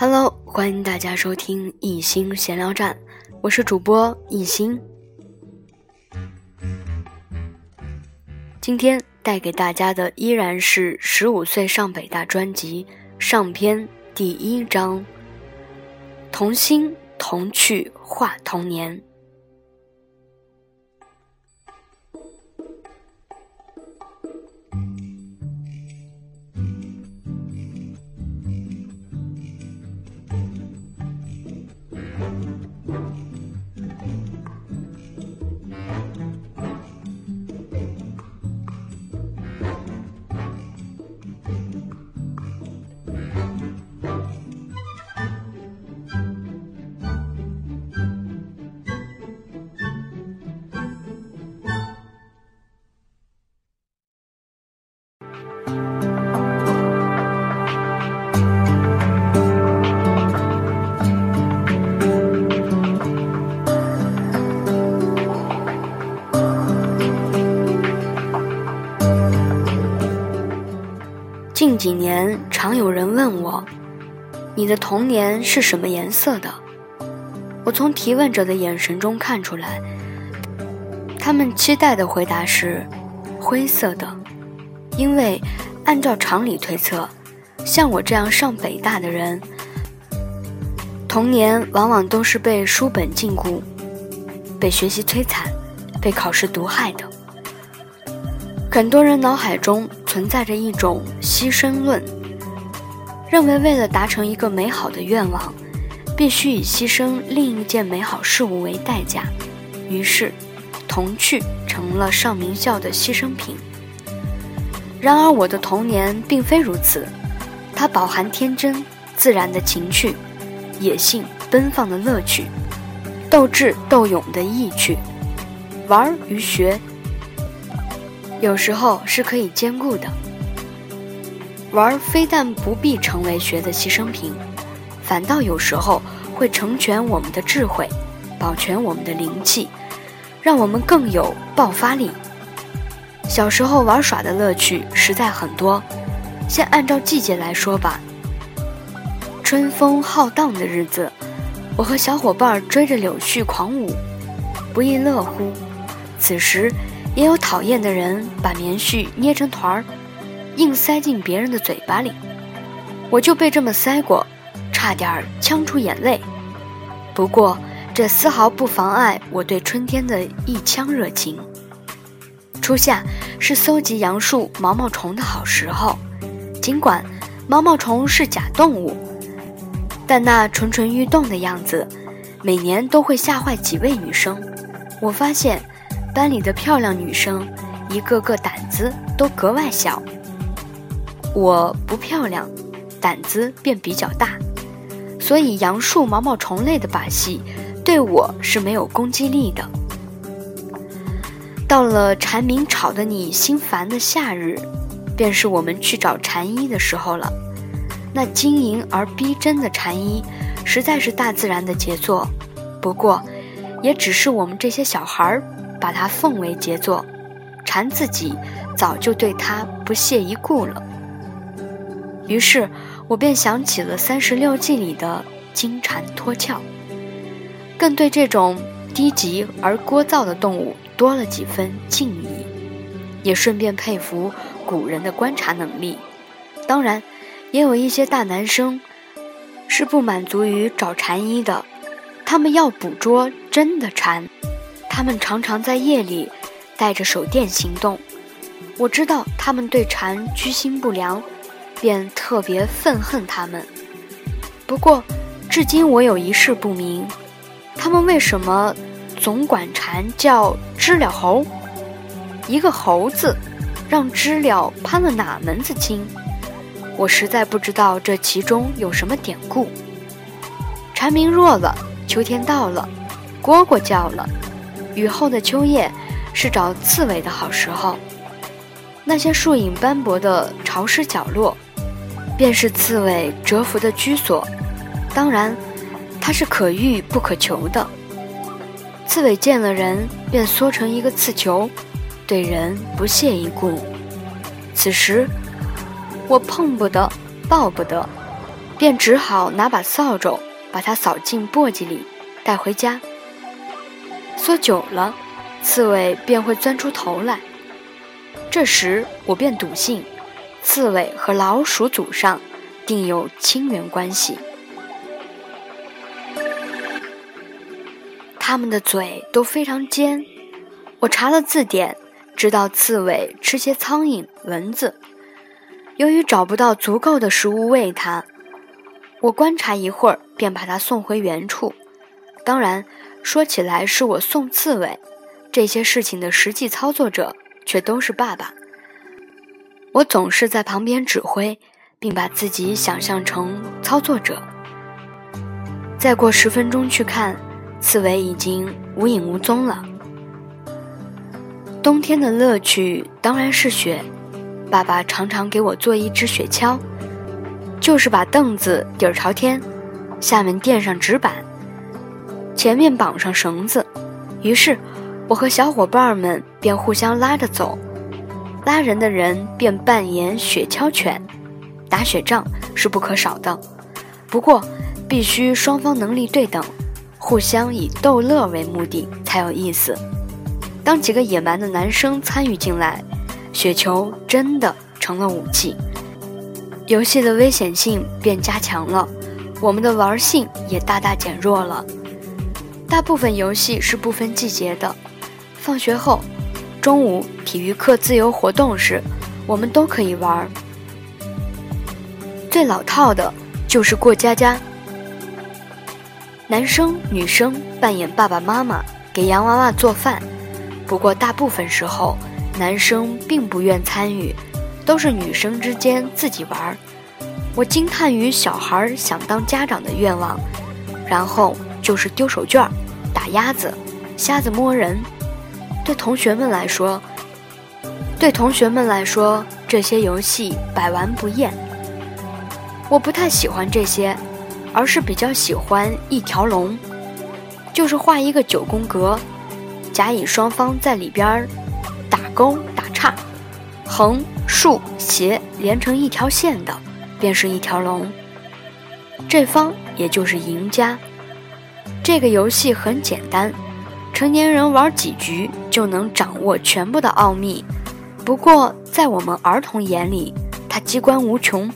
Hello，欢迎大家收听一心闲聊站，我是主播一心。今天带给大家的依然是《十五岁上北大》专辑上篇第一章：童心童趣话童年。几年，常有人问我：“你的童年是什么颜色的？”我从提问者的眼神中看出来，他们期待的回答是灰色的，因为按照常理推测，像我这样上北大的人，童年往往都是被书本禁锢、被学习摧残、被考试毒害的。很多人脑海中存在着一种牺牲论，认为为了达成一个美好的愿望，必须以牺牲另一件美好事物为代价。于是，童趣成了上名校的牺牲品。然而，我的童年并非如此，它饱含天真、自然的情趣，野性奔放的乐趣，斗智斗勇的意趣，玩与学。有时候是可以兼顾的。玩非但不必成为学的牺牲品，反倒有时候会成全我们的智慧，保全我们的灵气，让我们更有爆发力。小时候玩耍的乐趣实在很多，先按照季节来说吧。春风浩荡的日子，我和小伙伴追着柳絮狂舞，不亦乐乎。此时。也有讨厌的人把棉絮捏成团儿，硬塞进别人的嘴巴里，我就被这么塞过，差点儿呛出眼泪。不过这丝毫不妨碍我对春天的一腔热情。初夏是搜集杨树毛毛虫的好时候，尽管毛毛虫是假动物，但那蠢蠢欲动的样子，每年都会吓坏几位女生。我发现。班里的漂亮女生，一个个胆子都格外小。我不漂亮，胆子便比较大，所以杨树毛毛虫类的把戏对我是没有攻击力的。到了蝉鸣吵得你心烦的夏日，便是我们去找蝉衣的时候了。那晶莹而逼真的蝉衣，实在是大自然的杰作。不过，也只是我们这些小孩儿。把它奉为杰作，蝉自己早就对它不屑一顾了。于是我便想起了《三十六计》里的金蝉脱壳，更对这种低级而聒噪的动物多了几分敬意，也顺便佩服古人的观察能力。当然，也有一些大男生是不满足于找蝉衣的，他们要捕捉真的蝉。他们常常在夜里带着手电行动，我知道他们对蝉居心不良，便特别愤恨他们。不过，至今我有一事不明：他们为什么总管蝉叫知了猴？一个猴子让知了攀了哪门子亲？我实在不知道这其中有什么典故。蝉鸣弱了，秋天到了，蝈蝈叫了。雨后的秋夜是找刺猬的好时候，那些树影斑驳的潮湿角落，便是刺猬蛰伏的居所。当然，它是可遇不可求的。刺猬见了人便缩成一个刺球，对人不屑一顾。此时，我碰不得，抱不得，便只好拿把扫帚把它扫进簸箕里，带回家。缩久了，刺猬便会钻出头来。这时我便笃信，刺猬和老鼠祖上定有亲缘关系。它们的嘴都非常尖。我查了字典，知道刺猬吃些苍蝇、蚊子。由于找不到足够的食物喂它，我观察一会儿，便把它送回原处。当然，说起来是我送刺猬，这些事情的实际操作者却都是爸爸。我总是在旁边指挥，并把自己想象成操作者。再过十分钟去看。刺猬已经无影无踪了。冬天的乐趣当然是雪，爸爸常常给我做一只雪橇，就是把凳子底儿朝天，下面垫上纸板，前面绑上绳子，于是我和小伙伴们便互相拉着走，拉人的人便扮演雪橇犬，打雪仗是不可少的，不过必须双方能力对等。互相以逗乐为目的才有意思。当几个野蛮的男生参与进来，雪球真的成了武器，游戏的危险性便加强了，我们的玩性也大大减弱了。大部分游戏是不分季节的，放学后、中午体育课自由活动时，我们都可以玩。最老套的就是过家家。男生女生扮演爸爸妈妈，给洋娃娃做饭。不过大部分时候，男生并不愿参与，都是女生之间自己玩。我惊叹于小孩想当家长的愿望。然后就是丢手绢、打鸭子、瞎子摸人。对同学们来说，对同学们来说，这些游戏百玩不厌。我不太喜欢这些。而是比较喜欢一条龙，就是画一个九宫格，甲乙双方在里边打勾打叉，横竖斜连成一条线的，便是一条龙。这方也就是赢家。这个游戏很简单，成年人玩几局就能掌握全部的奥秘。不过在我们儿童眼里，它机关无穷。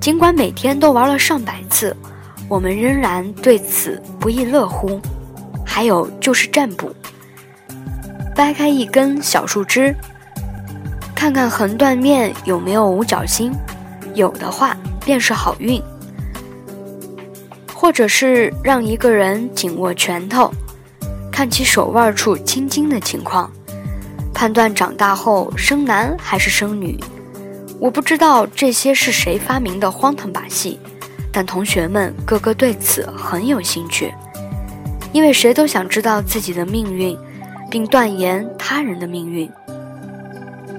尽管每天都玩了上百次，我们仍然对此不亦乐乎。还有就是占卜，掰开一根小树枝，看看横断面有没有五角星，有的话便是好运。或者是让一个人紧握拳头，看其手腕处青筋的情况，判断长大后生男还是生女。我不知道这些是谁发明的荒唐把戏，但同学们个个对此很有兴趣，因为谁都想知道自己的命运，并断言他人的命运。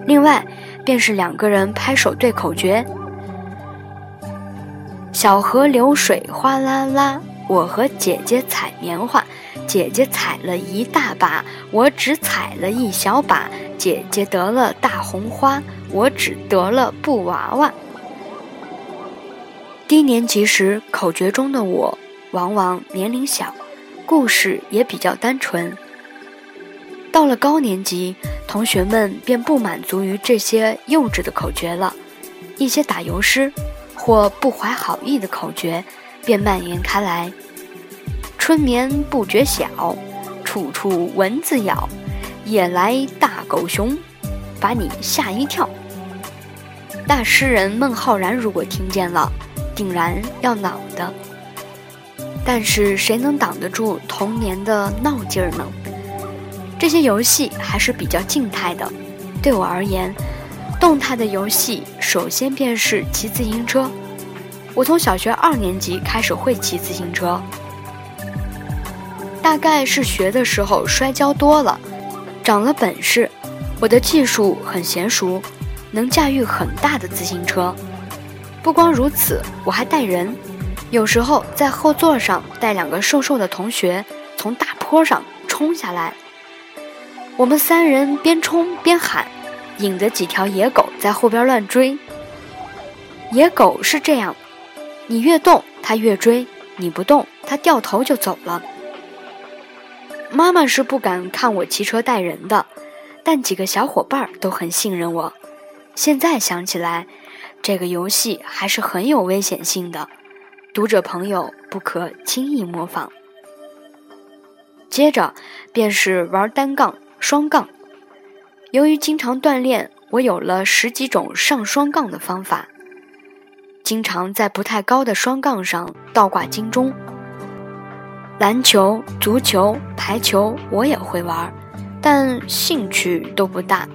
另外，便是两个人拍手对口诀：“小河流水哗啦啦，我和姐姐采棉花，姐姐采了一大把，我只采了一小把，姐姐得了大红花。”我只得了布娃娃。低年级时，口诀中的我往往年龄小，故事也比较单纯。到了高年级，同学们便不满足于这些幼稚的口诀了，一些打油诗或不怀好意的口诀便蔓延开来。春眠不觉晓，处处蚊子咬，夜来大狗熊，把你吓一跳。大诗人孟浩然如果听见了，定然要恼的。但是谁能挡得住童年的闹劲儿呢？这些游戏还是比较静态的。对我而言，动态的游戏首先便是骑自行车。我从小学二年级开始会骑自行车，大概是学的时候摔跤多了，长了本事，我的技术很娴熟。能驾驭很大的自行车，不光如此，我还带人，有时候在后座上带两个瘦瘦的同学从大坡上冲下来。我们三人边冲边喊，引着几条野狗在后边乱追。野狗是这样，你越动，他越追；你不动，他掉头就走了。妈妈是不敢看我骑车带人的，但几个小伙伴都很信任我。现在想起来，这个游戏还是很有危险性的，读者朋友不可轻易模仿。接着便是玩单杠、双杠。由于经常锻炼，我有了十几种上双杠的方法，经常在不太高的双杠上倒挂金钟。篮球、足球、排球我也会玩，但兴趣都不大。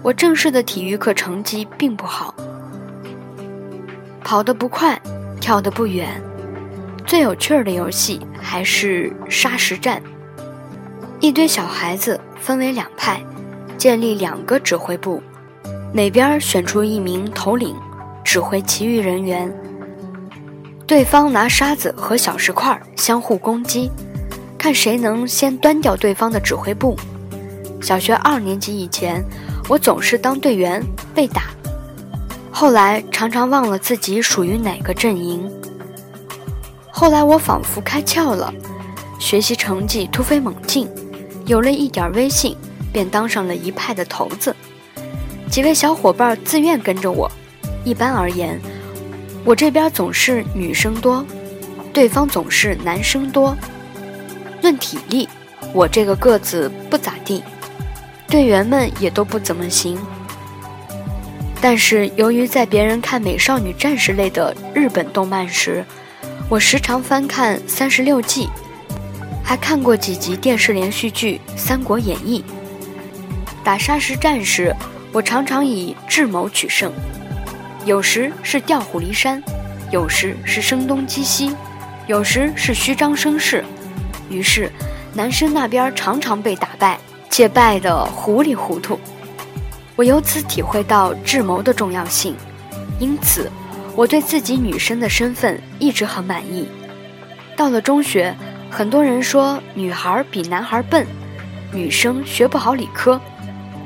我正式的体育课成绩并不好，跑得不快，跳得不远。最有趣儿的游戏还是沙石战。一堆小孩子分为两派，建立两个指挥部，每边选出一名头领，指挥其余人员。对方拿沙子和小石块相互攻击，看谁能先端掉对方的指挥部。小学二年级以前，我总是当队员被打，后来常常忘了自己属于哪个阵营。后来我仿佛开窍了，学习成绩突飞猛进，有了一点威信，便当上了一派的头子。几位小伙伴自愿跟着我。一般而言。我这边总是女生多，对方总是男生多。论体力，我这个个子不咋地，队员们也都不怎么行。但是由于在别人看美少女战士类的日本动漫时，我时常翻看《三十六计》，还看过几集电视连续剧《三国演义》。打沙石战时，我常常以智谋取胜。有时是调虎离山，有时是声东击西，有时是虚张声势。于是，男生那边常常被打败，且败得糊里糊涂。我由此体会到智谋的重要性，因此我对自己女生的身份一直很满意。到了中学，很多人说女孩比男孩笨，女生学不好理科，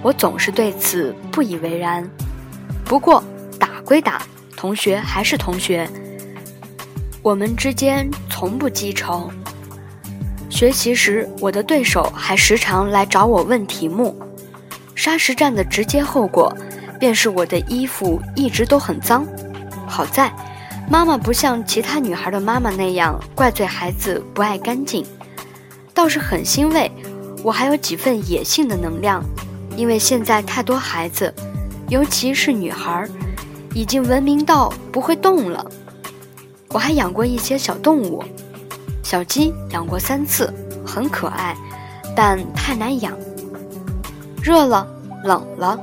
我总是对此不以为然。不过，打归打，同学还是同学，我们之间从不记仇。学习时，我的对手还时常来找我问题目。沙石战的直接后果，便是我的衣服一直都很脏。好在，妈妈不像其他女孩的妈妈那样怪罪孩子不爱干净，倒是很欣慰我还有几分野性的能量。因为现在太多孩子，尤其是女孩。已经文明到不会动了。我还养过一些小动物，小鸡养过三次，很可爱，但太难养。热了，冷了，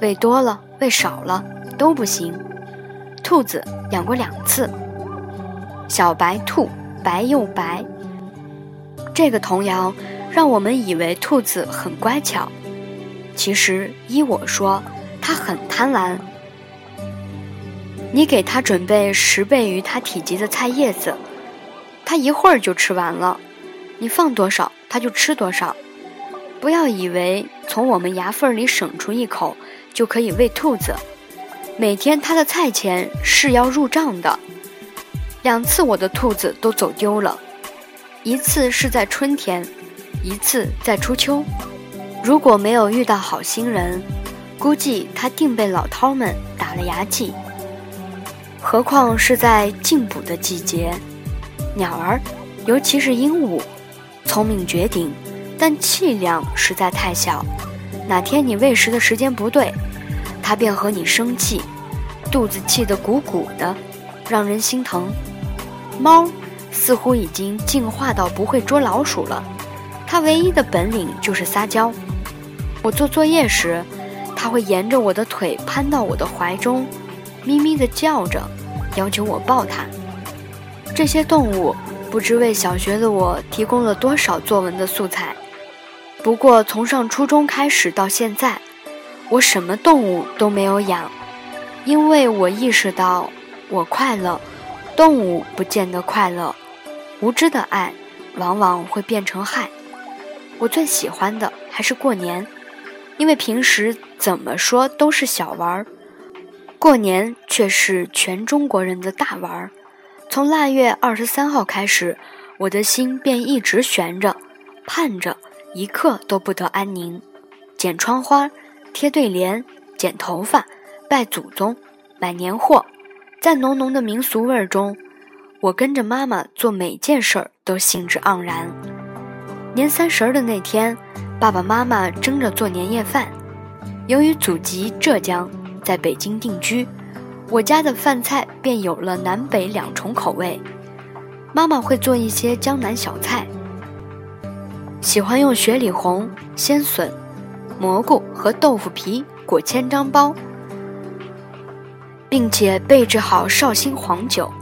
喂多了，喂少了都不行。兔子养过两次，小白兔白又白。这个童谣让我们以为兔子很乖巧，其实依我说，它很贪婪。你给他准备十倍于他体积的菜叶子，他一会儿就吃完了。你放多少，他就吃多少。不要以为从我们牙缝里省出一口就可以喂兔子。每天他的菜钱是要入账的。两次我的兔子都走丢了，一次是在春天，一次在初秋。如果没有遇到好心人，估计他定被老饕们打了牙祭。何况是在进补的季节，鸟儿，尤其是鹦鹉，聪明绝顶，但气量实在太小。哪天你喂食的时间不对，它便和你生气，肚子气得鼓鼓的，让人心疼。猫似乎已经进化到不会捉老鼠了，它唯一的本领就是撒娇。我做作业时，它会沿着我的腿攀到我的怀中。咪咪地叫着，要求我抱它。这些动物不知为小学的我提供了多少作文的素材。不过从上初中开始到现在，我什么动物都没有养，因为我意识到，我快乐，动物不见得快乐。无知的爱，往往会变成害。我最喜欢的还是过年，因为平时怎么说都是小玩儿。过年却是全中国人的大玩儿，从腊月二十三号开始，我的心便一直悬着，盼着，一刻都不得安宁。剪窗花，贴对联，剪头发，拜祖宗，买年货，在浓浓的民俗味儿中，我跟着妈妈做每件事儿都兴致盎然。年三十的那天，爸爸妈妈争着做年夜饭。由于祖籍浙江，在北京定居，我家的饭菜便有了南北两重口味。妈妈会做一些江南小菜，喜欢用雪里红、鲜笋、蘑菇和豆腐皮裹千张包，并且备置好绍兴黄酒。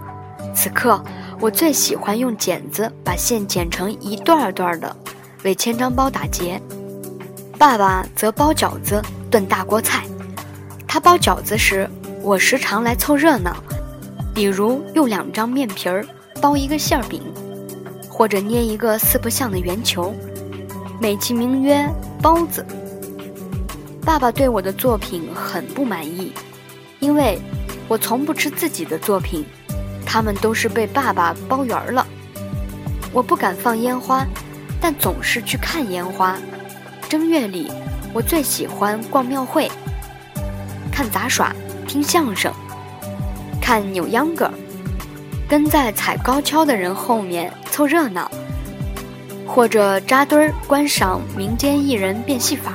此刻，我最喜欢用剪子把馅剪成一段段的。为千张包打结，爸爸则包饺子、炖大锅菜。他包饺子时，我时常来凑热闹，比如用两张面皮儿包一个馅儿饼，或者捏一个四不像的圆球，美其名曰包子。爸爸对我的作品很不满意，因为我从不吃自己的作品，他们都是被爸爸包圆了。我不敢放烟花。但总是去看烟花。正月里，我最喜欢逛庙会、看杂耍、听相声、看扭秧歌，跟在踩高跷的人后面凑热闹，或者扎堆儿观赏民间艺人变戏法。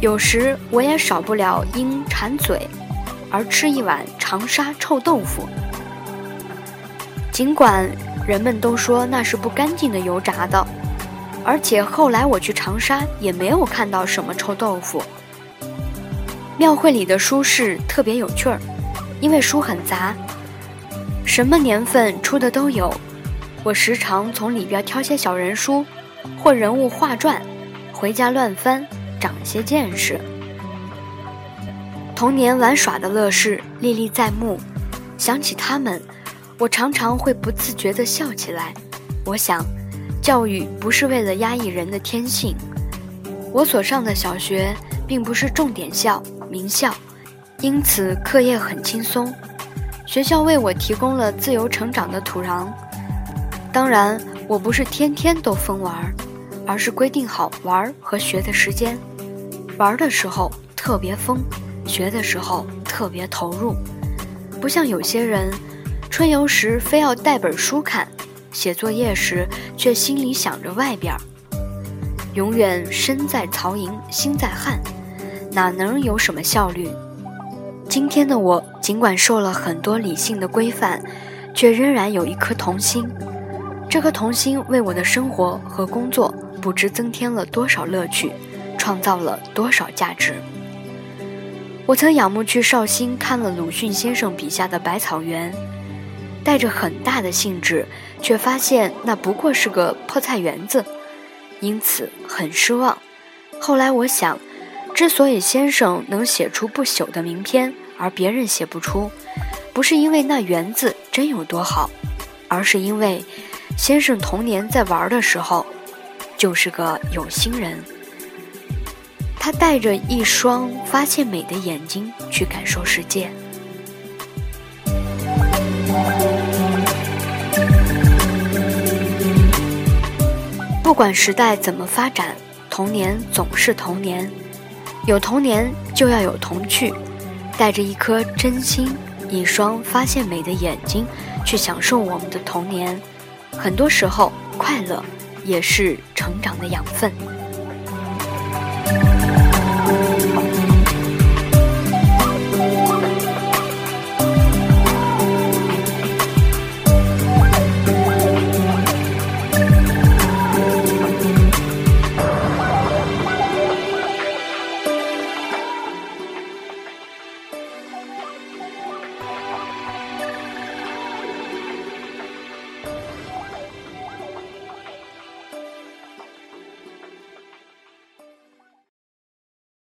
有时我也少不了因馋嘴而吃一碗长沙臭豆腐，尽管人们都说那是不干净的油炸的。而且后来我去长沙也没有看到什么臭豆腐。庙会里的书市特别有趣儿，因为书很杂，什么年份出的都有。我时常从里边挑些小人书或人物画传，回家乱翻，长些见识。童年玩耍的乐事历历在目，想起他们，我常常会不自觉地笑起来。我想。教育不是为了压抑人的天性。我所上的小学并不是重点校、名校，因此课业很轻松。学校为我提供了自由成长的土壤。当然，我不是天天都疯玩，而是规定好玩和学的时间。玩的时候特别疯，学的时候特别投入。不像有些人，春游时非要带本书看。写作业时，却心里想着外边儿，永远身在曹营心在汉，哪能有什么效率？今天的我，尽管受了很多理性的规范，却仍然有一颗童心。这颗童心为我的生活和工作不知增添了多少乐趣，创造了多少价值。我曾仰慕去绍兴看了鲁迅先生笔下的百草园。带着很大的兴致，却发现那不过是个破菜园子，因此很失望。后来我想，之所以先生能写出不朽的名篇，而别人写不出，不是因为那园子真有多好，而是因为先生童年在玩的时候，就是个有心人。他带着一双发现美的眼睛去感受世界。不管时代怎么发展，童年总是童年。有童年就要有童趣，带着一颗真心，一双发现美的眼睛，去享受我们的童年。很多时候，快乐也是成长的养分。